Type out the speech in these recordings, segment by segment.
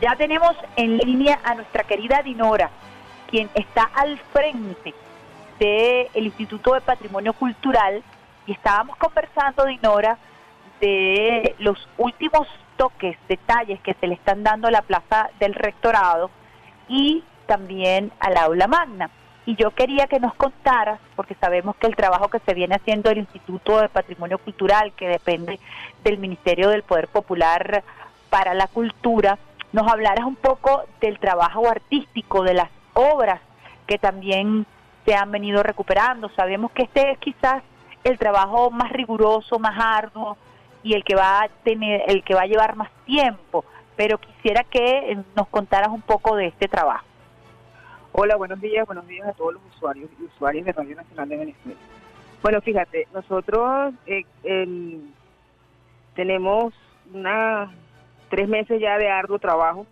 Ya tenemos en línea a nuestra querida Dinora, quien está al frente del Instituto de Patrimonio Cultural y estábamos conversando, Dinora, de los últimos toques, detalles que se le están dando a la plaza del rectorado y también al aula magna. Y yo quería que nos contaras, porque sabemos que el trabajo que se viene haciendo el Instituto de Patrimonio Cultural, que depende del Ministerio del Poder Popular para la Cultura, nos hablaras un poco del trabajo artístico, de las obras que también se han venido recuperando. Sabemos que este es quizás el trabajo más riguroso, más arduo y el que va a tener, el que va a llevar más tiempo, pero quisiera que nos contaras un poco de este trabajo. Hola, buenos días, buenos días a todos los usuarios y usuarios de Radio Nacional de Venezuela. Bueno, fíjate, nosotros eh, tenemos una tres meses ya de arduo trabajo.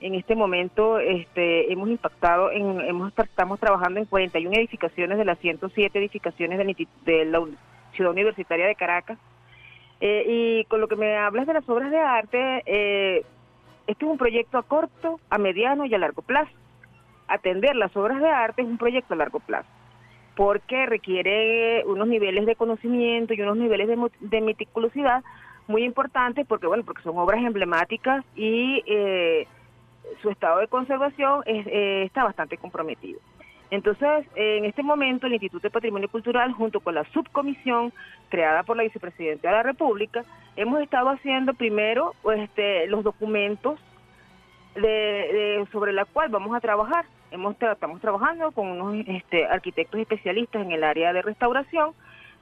En este momento este, hemos impactado, en, hemos, estamos trabajando en 41 edificaciones de las 107 edificaciones de, la Ciudad Universitaria de Caracas. Eh, y con lo que me hablas de las obras de arte, eh, este es un proyecto a corto, a mediano y a largo plazo atender las obras de arte es un proyecto a largo plazo, porque requiere unos niveles de conocimiento y unos niveles de, meticulosidad muy importantes, porque bueno, porque son obras emblemáticas y eh, su estado de conservación eh, está bastante comprometido. Entonces, en este momento, el Instituto de Patrimonio Cultural, junto con la subcomisión creada por la vicepresidenta de la República, hemos estado haciendo primero pues, este, los documentos de, sobre la cual vamos a trabajar. Hemos, estamos trabajando con unos este, arquitectos especialistas en el área de restauración,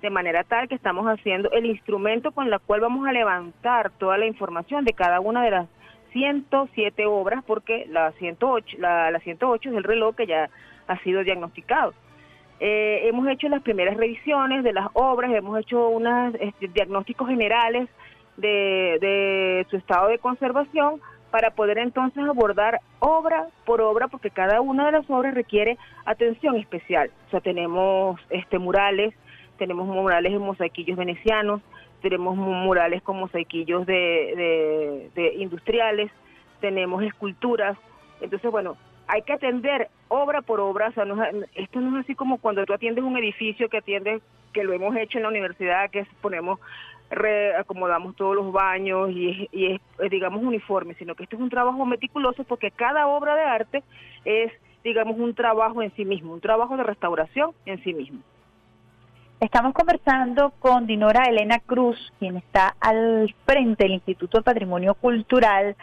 de manera tal que estamos haciendo el instrumento con el cual vamos a levantar toda la información de cada una de las 107 obras, porque la 108, la, la 108 es el reloj que ya ha sido diagnosticado. Eh, hemos hecho las primeras revisiones de las obras, hemos hecho unos este, diagnósticos generales de, de su estado de conservación para poder entonces abordar obra por obra, porque cada una de las obras requiere atención especial. O sea, tenemos este murales, tenemos murales en mosaiquillos venecianos, tenemos murales con mosaiquillos de, de, industriales, tenemos esculturas. Entonces, bueno, hay que atender obra por obra, o sea, esto no es así como cuando tú atiendes un edificio que atiendes, que lo hemos hecho en la universidad, que ponemos reacomodamos todos los baños y es, es, digamos, uniforme, sino que esto es un trabajo meticuloso porque cada obra de arte es, digamos, un trabajo en sí mismo, un trabajo de restauración en sí mismo. Estamos conversando con Dinora Elena Cruz, quien está al frente del Instituto de Patrimonio Cultural.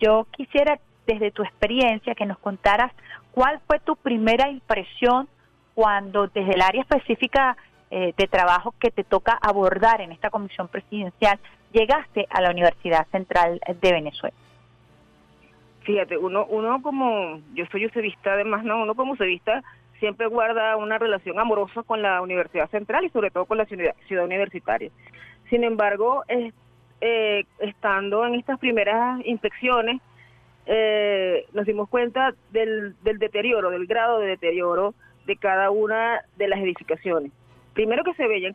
Yo quisiera, desde tu experiencia, que nos contaras cuál fue tu primera impresión cuando desde el área específica eh, de trabajo que te toca abordar en esta comisión presidencial, llegaste a la Universidad Central de Venezuela? Fíjate, uno, uno como, yo soy usevista además, ¿no? Uno como usevista siempre guarda una relación amorosa con la Universidad Central y sobre todo con la ciudad, universitaria. Sin embargo, eh, estando en estas primeras inspecciones, eh, nos dimos cuenta del, del deterioro, del grado de deterioro de cada una de las edificaciones primero que se veían,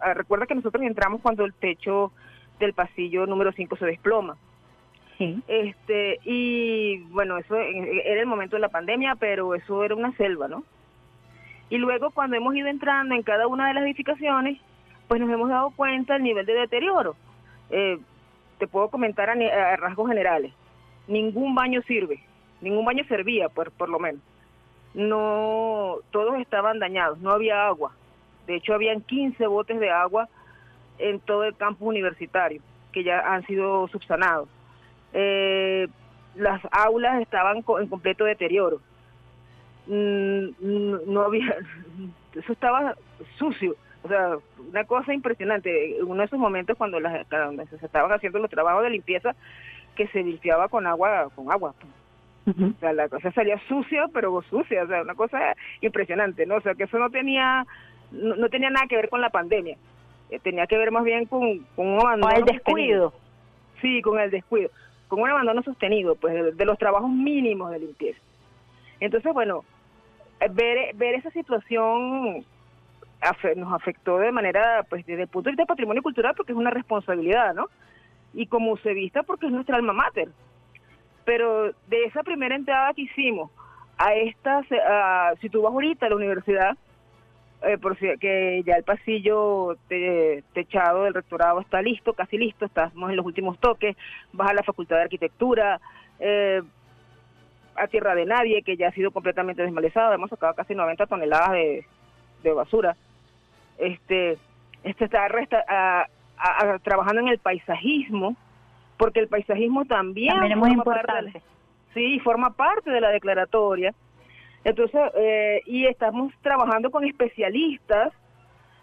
ah, recuerda que nosotros entramos cuando el techo del pasillo número 5 se desploma. Sí. Este, y bueno, eso era el momento de la pandemia, pero eso era una selva, ¿no? Y luego cuando hemos ido entrando en cada una de las edificaciones, pues nos hemos dado cuenta del nivel de deterioro. Eh, te puedo comentar a, rasgos generales. Ningún baño sirve, ningún baño servía, por, por lo menos. No, todos estaban dañados, no había agua. De hecho, habían 15 botes de agua en todo el campus universitario que ya han sido subsanados. Eh, las aulas estaban en completo deterioro. Mm, no había, eso estaba sucio. O sea, una cosa impresionante. En uno de esos momentos cuando, las, se estaban haciendo los trabajos de limpieza, que se limpiaba con agua, con agua. O sea, la cosa salía sucia, pero sucia, o sea, una cosa impresionante, ¿no? O sea, que eso no tenía no, tenía nada que ver con la pandemia, eh, tenía que ver más bien con, un abandono. Con el descuido. Sí, con el descuido, con un abandono sostenido, pues de, los trabajos mínimos de limpieza. Entonces, bueno, ver, ver esa situación nos afectó de manera, pues desde el punto de vista de patrimonio cultural, porque es una responsabilidad, ¿no? Y como se vista, porque es nuestra alma mater. pero de esa primera entrada que hicimos a esta, si tú vas ahorita a la universidad, eh, por si, que ya el pasillo techado del rectorado está listo, casi listo, estamos en los últimos toques, vas a la Facultad de Arquitectura, eh, a Tierra de Nadie, que ya ha sido completamente desmalezada, hemos sacado casi 90 toneladas de, basura. Este, este está trabajando en el paisajismo, porque el paisajismo también, también es muy importante. sí, forma parte de la declaratoria. Entonces, eh, y estamos trabajando con especialistas.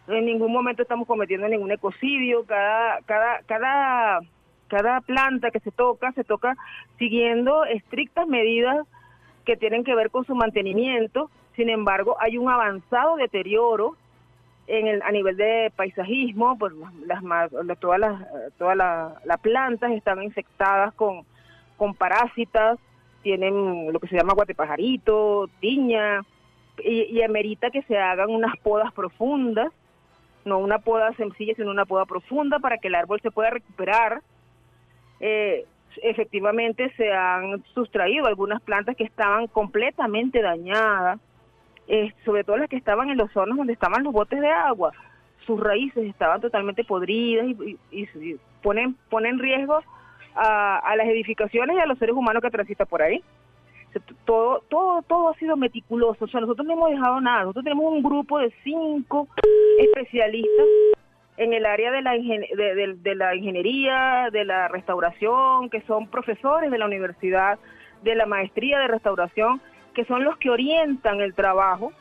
En ningún momento estamos cometiendo ningún ecocidio. Cada, cada, cada cada planta que se toca, se toca siguiendo estrictas medidas que tienen que ver con su mantenimiento. Sin embargo, hay un avanzado deterioro en el, a nivel de paisajismo, pues las, todas las todas las plantas están infectadas con, con parásitas, tienen lo que se llama guatepajarito, tiña, y, y amerita que se hagan unas podas profundas, no una poda sencilla, sino una poda profunda para que el árbol se pueda recuperar eh, efectivamente se han sustraído algunas plantas que estaban completamente dañadas, eh, sobre todo las que estaban en los zonas donde estaban los botes de agua. Sus raíces estaban totalmente podridas y, ponen, ponen en riesgo a, las edificaciones y a los seres humanos que transitan por ahí. Todo, todo, todo ha sido meticuloso. O sea, nosotros no hemos dejado nada. Nosotros tenemos un grupo de cinco especialistas en el área de la, de, la ingeniería, de la restauración, que son profesores de la universidad, de la maestría de restauración, que son los que orientan el trabajo.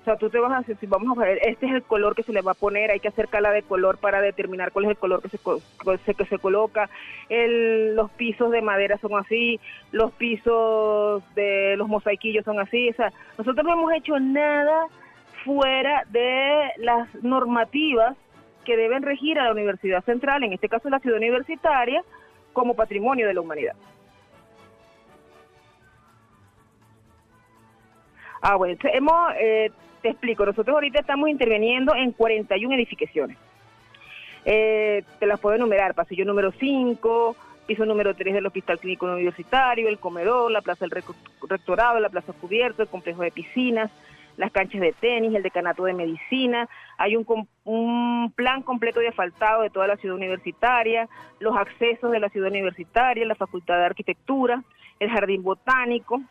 O sea, tú te vas a decir, vamos a ver, este es el color que se le va a poner, hay que hacer cala de color para determinar cuál es el color que se, que se coloca. El, los pisos de madera son así, los pisos de los mosaiquillos son así. O sea, nosotros no hemos hecho nada fuera de las normativas que deben regir a la Universidad Central, en este caso la ciudad universitaria, como patrimonio de la humanidad. Ah, bueno, hemos, eh, te explico, nosotros ahorita estamos interviniendo en 41 edificaciones. Eh, te las puedo enumerar, pasillo número 5, piso número 3 del Hospital Clínico Universitario, el comedor, la plaza del rectorado, la plaza cubierta, el complejo de piscinas, las canchas de tenis, el decanato de medicina, hay un, un plan completo de asfaltado de toda la ciudad universitaria, los accesos de la ciudad universitaria, la facultad de arquitectura, el jardín botánico,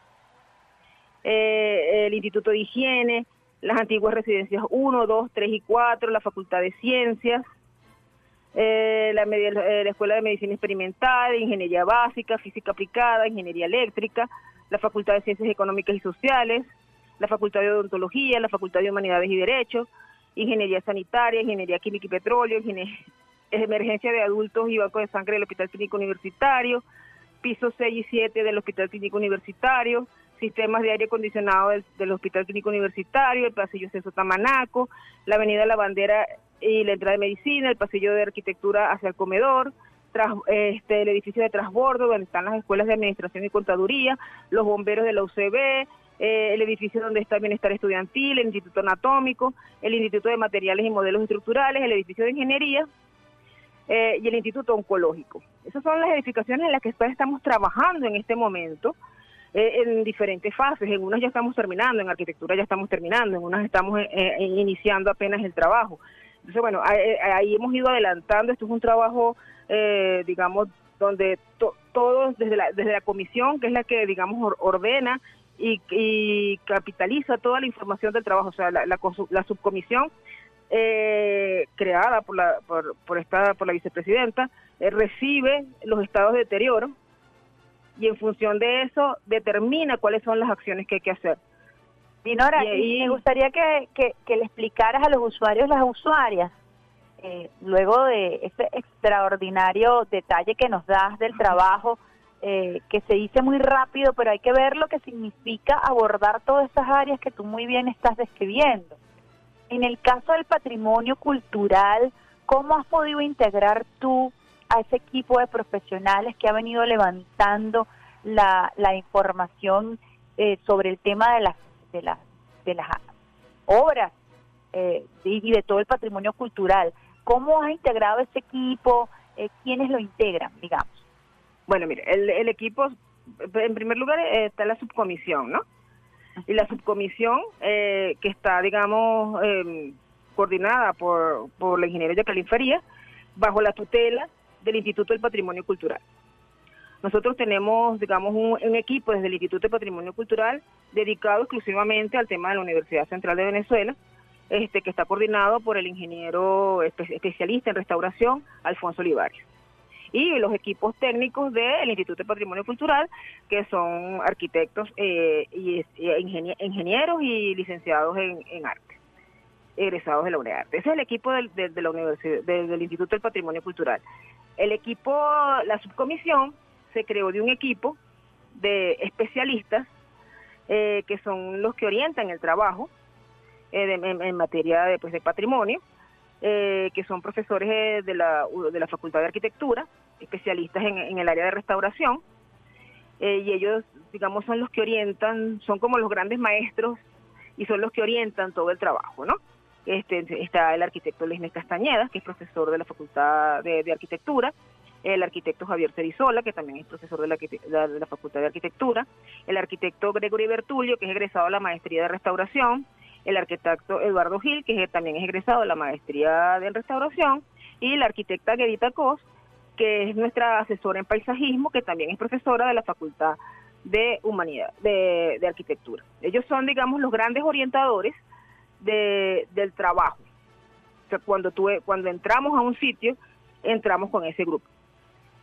eh, el instituto de higiene, las antiguas residencias 1, 2, 3 y 4, la facultad de ciencias, eh, la, eh, la, Escuela de Medicina Experimental, Ingeniería Básica, Física Aplicada, Ingeniería Eléctrica, la Facultad de Ciencias Económicas y Sociales, la Facultad de Odontología, la Facultad de Humanidades y Derechos, Ingeniería Sanitaria, Ingeniería Química y Petróleo, Emergencia de Adultos y Banco de Sangre del Hospital Clínico Universitario, pisos 6 y 7 del Hospital Clínico Universitario, sistemas de aire acondicionado del, Hospital Clínico Universitario, el pasillo Censo Tamanaco, la Avenida La Bandera y la entrada de medicina, el pasillo de arquitectura hacia el comedor, este, el edificio de transbordo donde están las escuelas de administración y contaduría, los bomberos de la UCB, eh, el edificio donde está el bienestar estudiantil, el Instituto Anatómico, el Instituto de Materiales y Modelos Estructurales, el edificio de Ingeniería eh, y el Instituto Oncológico. Esas son las edificaciones en las que estamos trabajando en este momento. Eh, en diferentes fases, en unas ya estamos terminando, en arquitectura ya estamos terminando, en unas estamos iniciando apenas el trabajo. Entonces, bueno, ahí, hemos ido adelantando, esto es un trabajo, digamos, donde todos, desde la, desde la comisión, que es la que, digamos, ordena y, capitaliza toda la información del trabajo. O sea, la, la, subcomisión eh, creada por la, por, por, esta, por la vicepresidenta eh, recibe los estados de deterioro y en función de eso determina cuáles son las acciones que hay que hacer. Dinora, y, me gustaría que, que, le explicaras a los usuarios, las usuarias, eh, luego de este extraordinario detalle que nos das del trabajo, eh, que se dice muy rápido, pero hay que ver lo que significa abordar todas estas áreas que tú muy bien estás describiendo. En el caso del patrimonio cultural, ¿cómo has podido integrar tú a ese equipo de profesionales que ha venido levantando la, información eh, sobre el tema de las, de las, de las obras eh, y de todo el patrimonio cultural? ¿Cómo has integrado ese equipo? ¿Quiénes lo integran, digamos? Bueno, mire, el, equipo en primer lugar eh, está la subcomisión, ¿no? Y la subcomisión eh, que está, digamos, em, coordinada por, por la ingeniera Jacqueline Faría, bajo la tutela del Instituto del Patrimonio Cultural. Nosotros tenemos, digamos, un, equipo desde el Instituto de Patrimonio Cultural dedicado exclusivamente al tema de la Universidad Central de Venezuela, este, que está coordinado por el ingeniero especialista en restauración, Alfonso Olivares. Y los equipos técnicos del Instituto de Patrimonio Cultural, que son arquitectos eh, y, ingenieros y licenciados en, arte, egresados de la UNEARTE. Ese es el equipo del, de la universidad, del Instituto del Patrimonio Cultural. El equipo, la subcomisión, se creó de un equipo de especialistas eh, que son los que orientan el trabajo eh, en, materia de, pues, de patrimonio, eh, que son profesores de la, de la Facultad de Arquitectura, especialistas en, el área de restauración, y ellos, digamos, son los que orientan, son como los grandes maestros y son los que orientan todo el trabajo, ¿no? Este, está el arquitecto Luis Castañeda, que es profesor de la Facultad de Arquitectura, el arquitecto Javier Cerizola, que también es profesor de la, Facultad de Arquitectura, el arquitecto Gregory Bertulio, que es egresado de la Maestría de Restauración, el arquitecto Eduardo Gil, que también es egresado de la Maestría de Restauración, y la arquitecta Gerita Cos, que es nuestra asesora en paisajismo, que también es profesora de la Facultad de Humanidad, de, Arquitectura. Ellos son, digamos, los grandes orientadores del trabajo. O sea, cuando, cuando entramos a un sitio, entramos con ese grupo.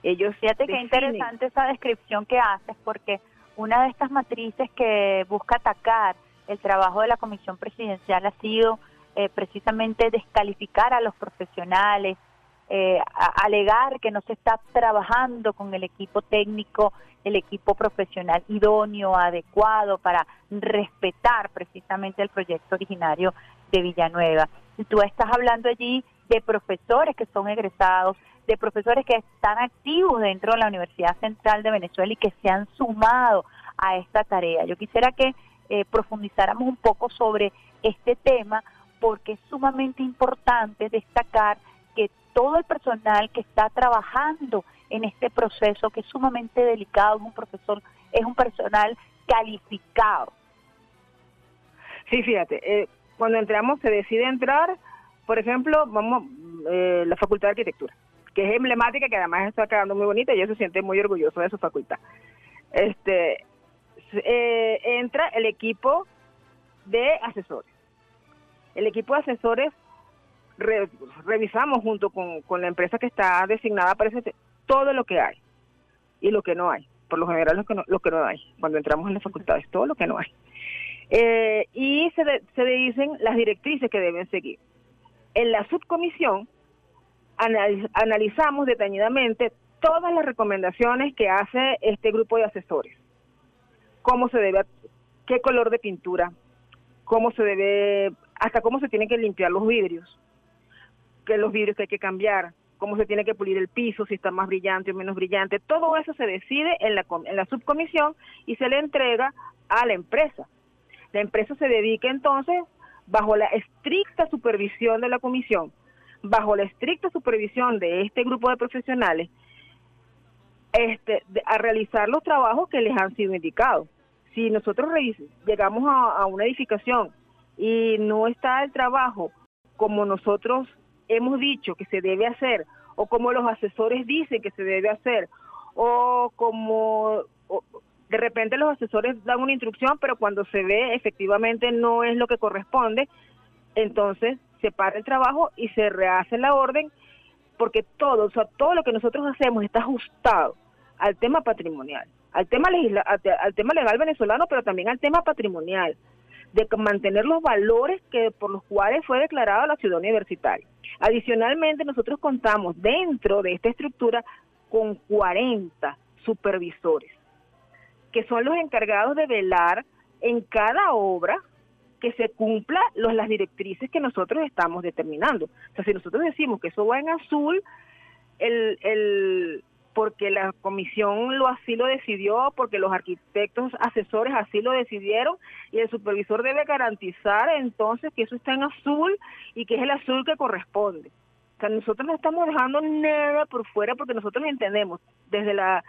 Ellos Fíjate qué interesante esa descripción que haces, porque una de estas matrices que busca atacar el trabajo de la Comisión Presidencial ha sido eh, precisamente descalificar a los profesionales, eh, alegar que no se está trabajando con el equipo técnico, el equipo profesional idóneo, adecuado para respetar precisamente el proyecto originario de Villanueva. Y tú estás hablando allí de profesores que son egresados, de profesores que están activos dentro de la Universidad Central de Venezuela y que se han sumado a esta tarea. Yo quisiera que eh, profundizáramos un poco sobre este tema porque es sumamente importante destacar que todo el personal que está trabajando en este proceso, que es sumamente delicado, es un profesor, es un personal calificado. Sí, fíjate, eh, cuando entramos se decide entrar, por ejemplo, vamos, eh, la Facultad de Arquitectura que es emblemática, que además está quedando muy bonita y eso se siente muy orgulloso de su facultad. Este eh, entra el equipo de asesores. El equipo de asesores revisamos junto con, la empresa que está designada para ese todo lo que hay y lo que no hay. Por lo general lo que no, lo que no hay. Cuando entramos en las facultades, todo lo que no hay. Eh, y se, se dicen las directrices que deben seguir. En la subcomisión analizamos detalladamente todas las recomendaciones que hace este grupo de asesores. Cómo se debe, qué color de pintura, cómo se debe, hasta cómo se tienen que limpiar los vidrios, qué los vidrios que hay que cambiar, cómo se tiene que pulir el piso, si está más brillante o menos brillante. Todo eso se decide en la, en la subcomisión y se le entrega a la empresa. La empresa se dedica entonces, bajo la estricta supervisión de la comisión, bajo la estricta supervisión de este grupo de profesionales, este, a realizar los trabajos que les han sido indicados. Si nosotros llegamos a, una edificación y no está el trabajo como nosotros hemos dicho que se debe hacer, o como los asesores dicen que se debe hacer, o como de repente los asesores dan una instrucción, pero cuando se ve efectivamente no es lo que corresponde, entonces se para el trabajo y se rehace la orden porque todo, o sea, todo lo que nosotros hacemos está ajustado al tema patrimonial, al tema, legisla al, tema legal venezolano, pero también al tema patrimonial, de mantener los valores que por los cuales fue declarada la ciudad universitaria. Adicionalmente, nosotros contamos dentro de esta estructura con 40 supervisores, que son los encargados de velar en cada obra que se cumpla los, las directrices que nosotros estamos determinando. O sea, si nosotros decimos que eso va en azul, el, el, porque la comisión lo así lo decidió, porque los arquitectos asesores así lo decidieron, y el supervisor debe garantizar entonces que eso está en azul y que es el azul que corresponde. O sea, nosotros no estamos dejando nada por fuera porque nosotros entendemos desde la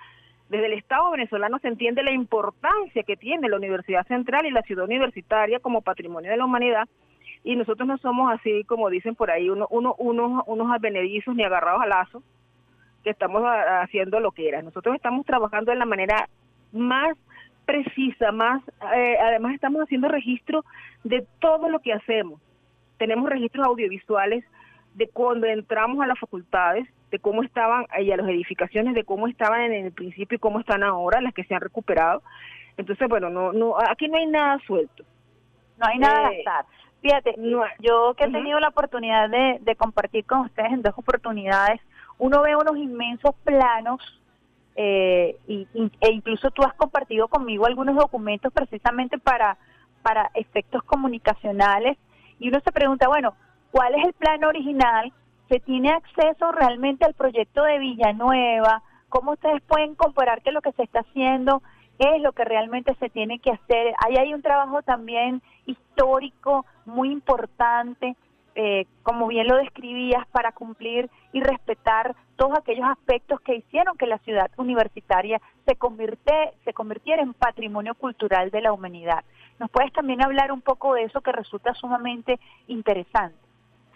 desde el Estado venezolano se entiende la importancia que tiene la Universidad Central y la ciudad universitaria como patrimonio de la humanidad y nosotros no somos así como dicen por ahí uno, uno, unos, unos advenedizos ni agarrados a lazo que estamos haciendo lo que era. Nosotros estamos trabajando de la manera más precisa, más, eh, además estamos haciendo registro de todo lo que hacemos. Tenemos registros audiovisuales de cuando entramos a las facultades, de cómo estaban y a las edificaciones, de cómo estaban en el principio y cómo están ahora, las que se han recuperado. Entonces, bueno, no, no, aquí no hay nada suelto. No hay nada eh, Fíjate, yo que he tenido la oportunidad de, de compartir con ustedes en dos oportunidades, uno ve unos inmensos planos eh, y, e incluso tú has compartido conmigo algunos documentos precisamente para, para efectos comunicacionales y uno se pregunta, bueno, ¿cuál es el plan original? ¿Se tiene acceso realmente al proyecto de Villanueva? ¿Cómo ustedes pueden comparar que lo que se está haciendo es lo que realmente se tiene que hacer? Ahí hay un trabajo también histórico muy importante, eh, como bien lo describías, para cumplir y respetar todos aquellos aspectos que hicieron que la ciudad universitaria se, convierte, se convirtiera en patrimonio cultural de la humanidad. ¿Nos puedes también hablar un poco de eso que resulta sumamente interesante?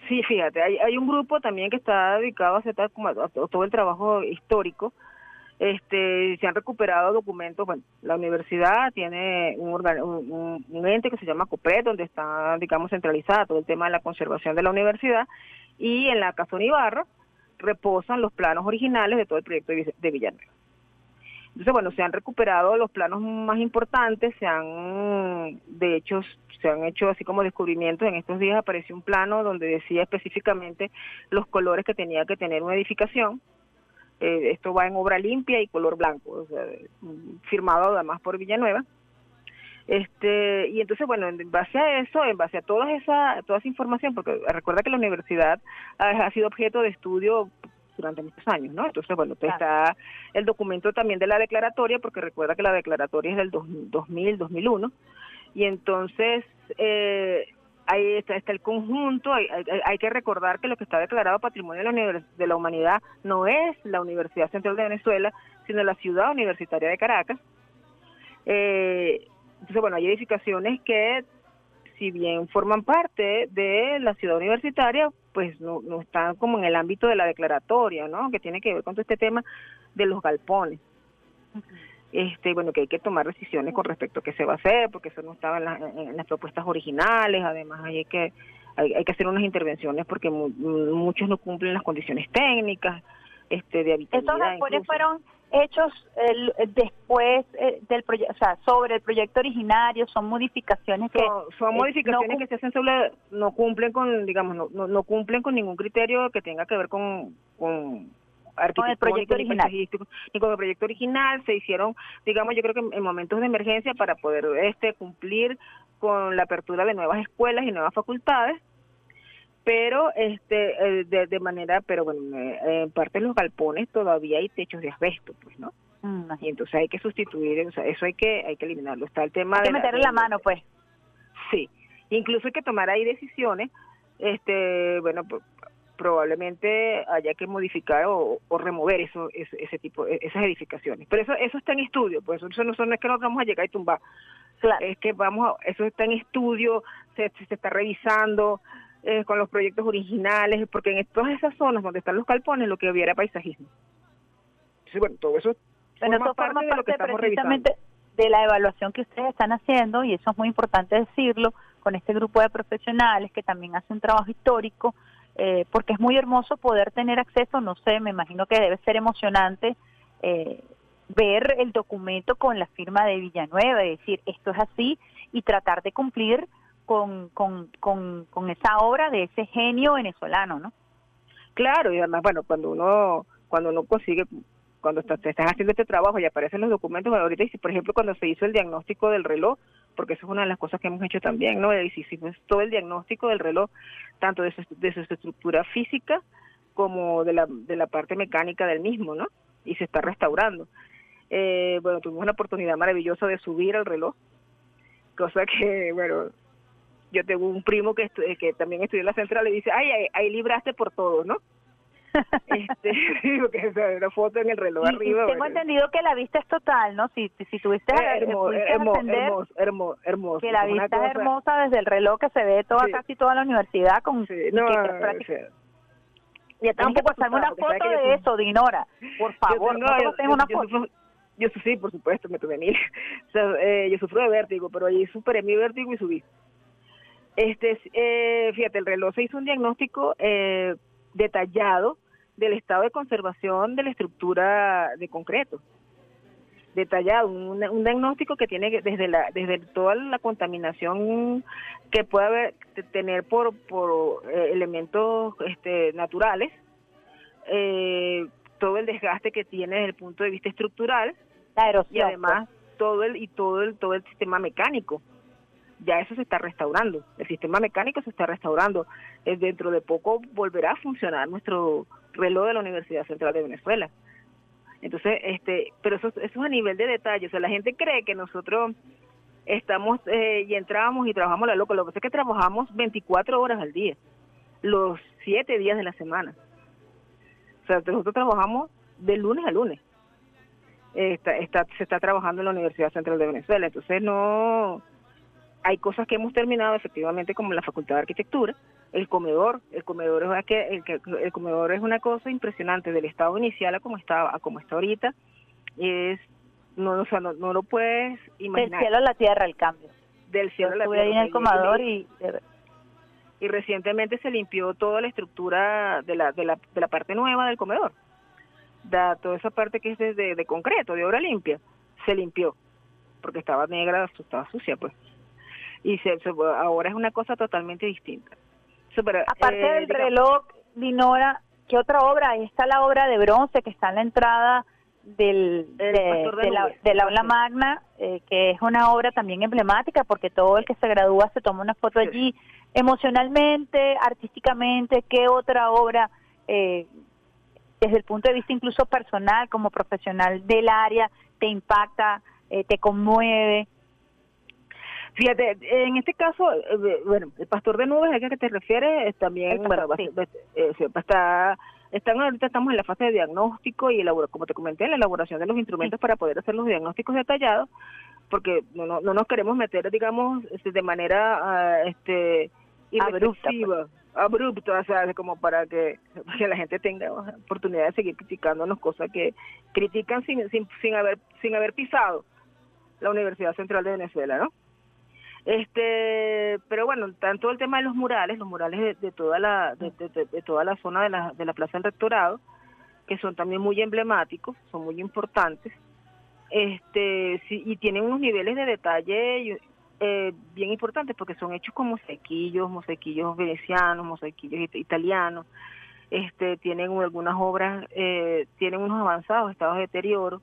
Sí, fíjate, hay, hay un grupo también que está dedicado a hacer todo el trabajo histórico este, se han recuperado documentos, bueno, la universidad tiene un, ente que se llama COPET, donde está, digamos, centralizada todo el tema de la conservación de la universidad, y en la Casa Ibarra reposan los planos originales de todo el proyecto de Villanueva. Entonces, bueno, se han recuperado los planos más importantes, se han, de hecho, se han hecho así como descubrimientos. En estos días apareció un plano donde decía específicamente los colores que tenía que tener una edificación eh, esto va en obra limpia y color blanco, firmado además por Villanueva. Este, y entonces, bueno, en base a eso, en base a toda esa, toda esa información, porque recuerda que la universidad ha, sido objeto de estudio durante muchos años, ¿no? Entonces, bueno, está el documento también de la declaratoria, porque recuerda que la declaratoria es del 2000, 2001, y entonces eh, ahí está, está el conjunto, hay, hay, que recordar que lo que está declarado Patrimonio de la, Humanidad no es la Universidad Central de Venezuela, sino la Ciudad Universitaria de Caracas. Eh, entonces, bueno, hay edificaciones que, si bien forman parte de la ciudad universitaria, pues no, no están como en el ámbito de la declaratoria, ¿no? Que tiene que ver con todo este tema de los galpones este bueno que hay que tomar decisiones con respecto a qué se va a hacer porque eso no estaba en, las propuestas originales. Además hay que hay, que hacer unas intervenciones porque muchos no cumplen las condiciones técnicas este de habitabilidad esos galpones fueron hechos después eh, del proyecto o sea sobre el proyecto originario son modificaciones que son, modificaciones que se hacen sobre no cumplen con digamos no, no, no cumplen con ningún criterio que tenga que ver con, con con el proyecto original. Y con el proyecto original se hicieron, digamos, yo creo que en momentos de emergencia para poder este cumplir con la apertura de nuevas escuelas y nuevas facultades, pero este eh, de, manera, pero bueno, en parte de los galpones todavía hay techos de asbesto, pues, ¿no? Mm. Y entonces hay que sustituir, o sea, eso hay que hay que eliminarlo. Está el tema hay de que meterle la, mano, pues. Sí, incluso hay que tomar ahí decisiones, este, bueno, probablemente haya que modificar o, remover eso, ese, tipo, e, esas edificaciones. Pero eso eso está en estudio, pues eso no, es que nosotros vamos a llegar y tumbar. Es que vamos, eso está en estudio, se, se está revisando eh, con los proyectos originales, porque en todas esas zonas donde están los calpones lo que había era paisajismo. Entonces, bueno, todo eso forma, parte, de lo que estamos precisamente de la evaluación que ustedes están haciendo, y eso es muy importante decirlo, con este grupo de profesionales que también hace un trabajo histórico, eh, porque es muy hermoso poder tener acceso, no sé, me imagino que debe ser emocionante eh, ver el documento con la firma de Villanueva, y decir, esto es así, y tratar de cumplir con, con, con, con esa obra de ese genio venezolano, ¿no? Claro, y además, bueno, cuando uno, cuando uno consigue cuando te están haciendo este trabajo y aparecen los documentos, ahorita, por ejemplo, cuando se hizo el diagnóstico del reloj, porque eso es una de las cosas que hemos hecho también, ¿no? Y hicimos todo el diagnóstico del reloj, tanto de su, de su estructura física como de la, de la parte mecánica del mismo, ¿no? Y se está restaurando. Eh, bueno, tuvimos una oportunidad maravillosa de subir el reloj, cosa que, bueno, yo tengo un primo que, que también estudió en la central y dice, ay, ahí, ahí libraste por todo, ¿no? Este, porque una foto en el reloj arriba. tengo entendido que la vista es total, ¿no? Si, si tuviste hermoso, hermoso, hermoso, hermoso, Que la vista es hermosa desde el reloj que se ve toda casi toda la universidad con... Sí, no, ya tengo que pasarme una foto de eso, Dinora. Por favor, yo tengo, tengo una foto. Yo, sí, por supuesto, me tomé mil. o sea, eh, yo sufro de vértigo, pero ahí superé mi vértigo y subí. Este, eh, fíjate, el reloj se hizo un diagnóstico eh, detallado del estado de conservación de la estructura de concreto detallado, un, diagnóstico que tiene desde la desde toda la contaminación que puede haber, tener por por eh, elementos este, naturales, eh, todo el desgaste que tiene desde el punto de vista estructural, y además pues. todo el y todo el todo el sistema mecánico. Ya eso se está restaurando, el sistema mecánico se está restaurando. Eh, dentro de poco volverá a funcionar nuestro reloj de la Universidad Central de Venezuela. Entonces, este, pero eso, eso es a nivel de detalle. O sea, la gente cree que nosotros estamos eh, y entramos y trabajamos la loca. Lo que pasa es que trabajamos 24 horas al día, los 7 días de la semana. O sea, nosotros trabajamos de lunes a lunes. Está, está, se está trabajando en la Universidad Central de Venezuela. Entonces, no. Hay cosas que hemos terminado efectivamente, como la Facultad de Arquitectura, el comedor, el comedor es el, el, comedor es una cosa impresionante del estado inicial a como está a como está ahorita es no o sea, no, no lo puedes imaginar. del cielo a la tierra el cambio. Del cielo a la tierra ahí en el comedor y, y recientemente se limpió toda la estructura de la de la, de la parte nueva del comedor. Da toda esa parte que es de, de, concreto de obra limpia se limpió porque estaba negra estaba sucia pues y se, ahora es una cosa totalmente distinta Aparte eh, del reloj, Dinora, ¿qué otra obra? Ahí está la obra de bronce que está en la entrada del, de, la, aula magna, eh, que es una obra también emblemática porque todo el que se gradúa se toma una foto allí. Emocionalmente, artísticamente, ¿qué otra obra, eh, desde el punto de vista incluso personal, como profesional del área, te impacta, te conmueve? Fíjate, en este caso, eh, bueno, el pastor de nubes, ¿a qué te refieres? También, bueno, eh, está, están, ahorita estamos en la fase de diagnóstico y, como te comenté, la elaboración de los instrumentos para poder hacer los diagnósticos detallados, porque no, no, nos queremos meter, digamos, este, de manera ah, este abrupta, pues. abrupta, o sea, como para que, que, la gente tenga oportunidad de seguir criticándonos cosas que critican sin, sin, sin haber sin haber pisado la Universidad Central de Venezuela, ¿no? Este, pero bueno, tanto el tema de los murales, los murales de, toda la de, toda la zona de la, de la Plaza del Rectorado, que son también muy emblemáticos, son muy importantes, este, y tienen unos niveles de detalle eh, bien importantes porque son hechos con mosequillos, mosequillos venecianos, mosequillos italianos, este, tienen algunas obras, eh, tienen unos avanzados estados de deterioro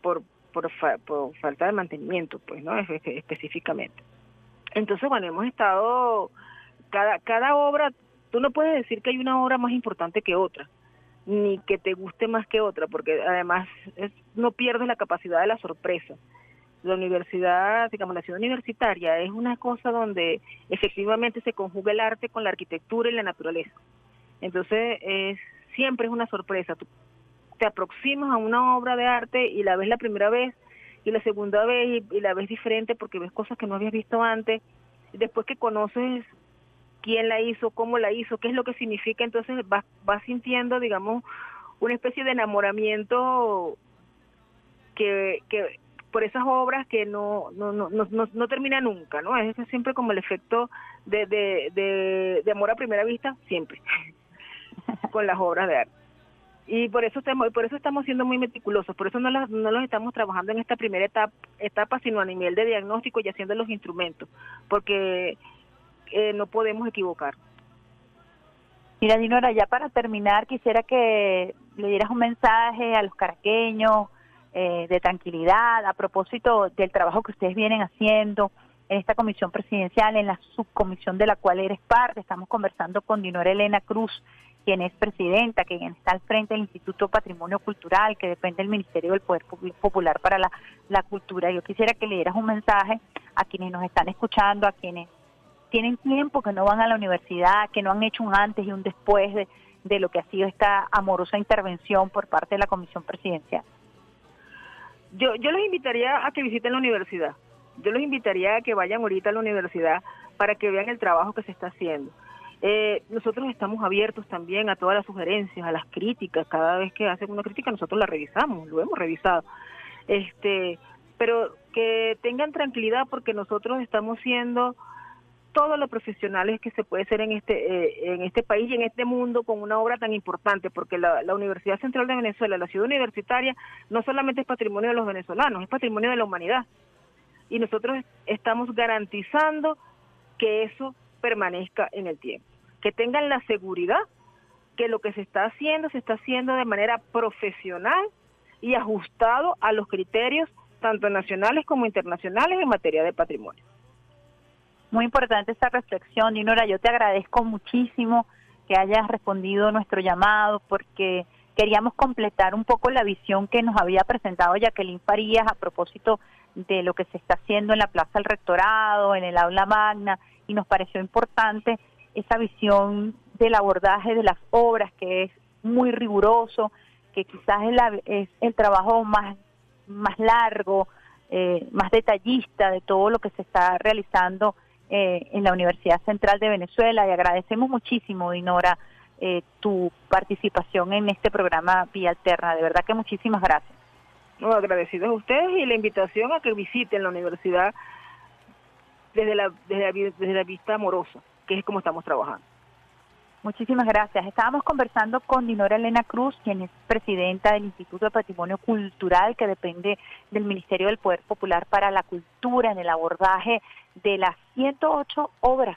por por, por falta de mantenimiento, pues, ¿no? específicamente. Entonces, bueno, hemos estado, cada, cada obra, tú no puedes decir que hay una obra más importante que otra, ni que te guste más que otra, porque además no pierdes la capacidad de la sorpresa. La universidad, digamos, la ciudad universitaria es una cosa donde efectivamente se conjuga el arte con la arquitectura y la naturaleza. Entonces, es, siempre es una sorpresa te aproximas a una obra de arte y la ves la primera vez y la segunda vez y, la ves diferente porque ves cosas que no habías visto antes. Después que conoces quién la hizo, cómo la hizo, qué es lo que significa, entonces vas, vas sintiendo, digamos, una especie de enamoramiento que, por esas obras que no, no, no, no, no termina nunca, ¿no? Es siempre como el efecto de, de, de amor a primera vista, siempre, con las obras de arte y por eso estamos por eso estamos siendo muy meticulosos por eso no los, no los estamos trabajando en esta primera etapa etapa sino a nivel de diagnóstico y haciendo los instrumentos porque eh, no podemos equivocar mira Dinora ya para terminar quisiera que le dieras un mensaje a los caraqueños eh, de tranquilidad a propósito del trabajo que ustedes vienen haciendo en esta comisión presidencial, en la subcomisión de la cual eres parte. Estamos conversando con Dinora Elena Cruz, quien es presidenta, quien está al frente del Instituto Patrimonio Cultural, que depende del Ministerio del Poder Popular para la, Cultura. Yo quisiera que le dieras un mensaje a quienes nos están escuchando, a quienes tienen tiempo que no van a la universidad, que no han hecho un antes y un después de, de lo que ha sido esta amorosa intervención por parte de la Comisión Presidencial? Yo, yo los invitaría a que visiten la universidad. Yo los invitaría a que vayan ahorita a la universidad para que vean el trabajo que se está haciendo. Eh, nosotros estamos abiertos también a todas las sugerencias, a las críticas. Cada vez que hacen una crítica, nosotros la revisamos, lo hemos revisado. Este, pero que tengan tranquilidad porque nosotros estamos siendo todos los profesionales que se puede ser en este eh, en este país y en este mundo con una obra tan importante porque la, la, Universidad Central de Venezuela, la ciudad universitaria, no solamente es patrimonio de los venezolanos, es patrimonio de la humanidad. Y nosotros estamos garantizando que eso permanezca en el tiempo, que tengan la seguridad que lo que se está haciendo se está haciendo de manera profesional y ajustado a los criterios tanto nacionales como internacionales en materia de patrimonio. Muy importante esta reflexión, Dinora. Yo te agradezco muchísimo que hayas respondido nuestro llamado porque queríamos completar un poco la visión que nos había presentado Jacqueline Farías a propósito de lo que se está haciendo en la Plaza del Rectorado, en el aula magna, y nos pareció importante esa visión del abordaje de las obras, que es muy riguroso, que quizás es, la, es el trabajo más, más largo, eh, más detallista de todo lo que se está realizando eh, en la Universidad Central de Venezuela y agradecemos muchísimo, Dinora, eh, tu participación en este programa Vía Alterna. De verdad que muchísimas gracias. No, agradecidos a ustedes y la invitación a que visiten la universidad desde la, desde la, desde la vista amorosa, que es como estamos trabajando. Muchísimas gracias. Estábamos conversando con Dinora Elena Cruz, quien es presidenta del Instituto de Patrimonio Cultural, que depende del Ministerio del Poder Popular para la Cultura, en el abordaje de las 108 obras